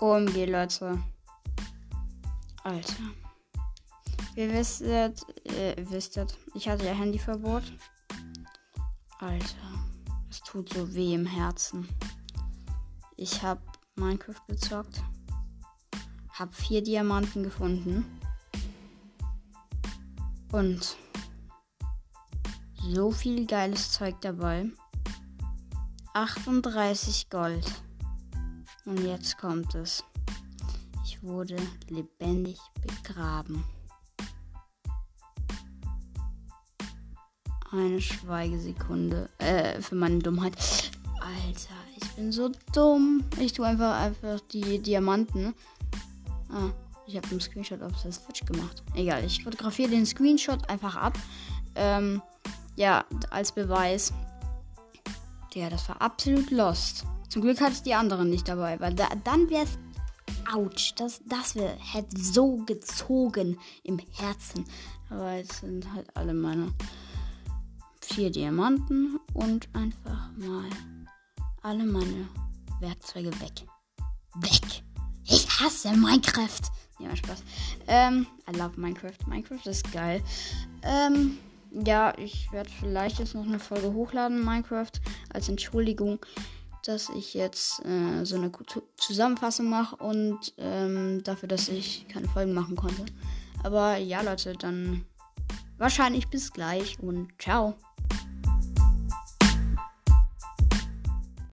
OMG, Leute. Alter. Ihr wisstet, äh, wisstet, ich hatte ja Handyverbot. Alter, es tut so weh im Herzen. Ich hab Minecraft gezockt. Hab vier Diamanten gefunden. Und so viel geiles Zeug dabei. 38 Gold. Und jetzt kommt es. Ich wurde lebendig begraben. Eine Schweigesekunde. Äh, für meine Dummheit. Alter, ich bin so dumm. Ich tue einfach einfach die Diamanten. Ah, ich habe einen Screenshot auf das Switch gemacht. Egal, ich fotografiere den Screenshot einfach ab. Ähm, ja, als Beweis. Ja, das war absolut lost. Zum Glück hatte ich die anderen nicht dabei, weil da, dann wäre es. Autsch, das, das wär, hätte so gezogen im Herzen. Aber jetzt sind halt alle meine vier Diamanten und einfach mal alle meine Werkzeuge weg. Weg! Ich hasse Minecraft! Ja, Spaß. Ähm, I love Minecraft. Minecraft ist geil. Ähm, ja, ich werde vielleicht jetzt noch eine Folge hochladen, Minecraft, als Entschuldigung, dass ich jetzt äh, so eine Zusammenfassung mache und ähm, dafür, dass ich keine Folgen machen konnte. Aber ja, Leute, dann wahrscheinlich bis gleich und ciao.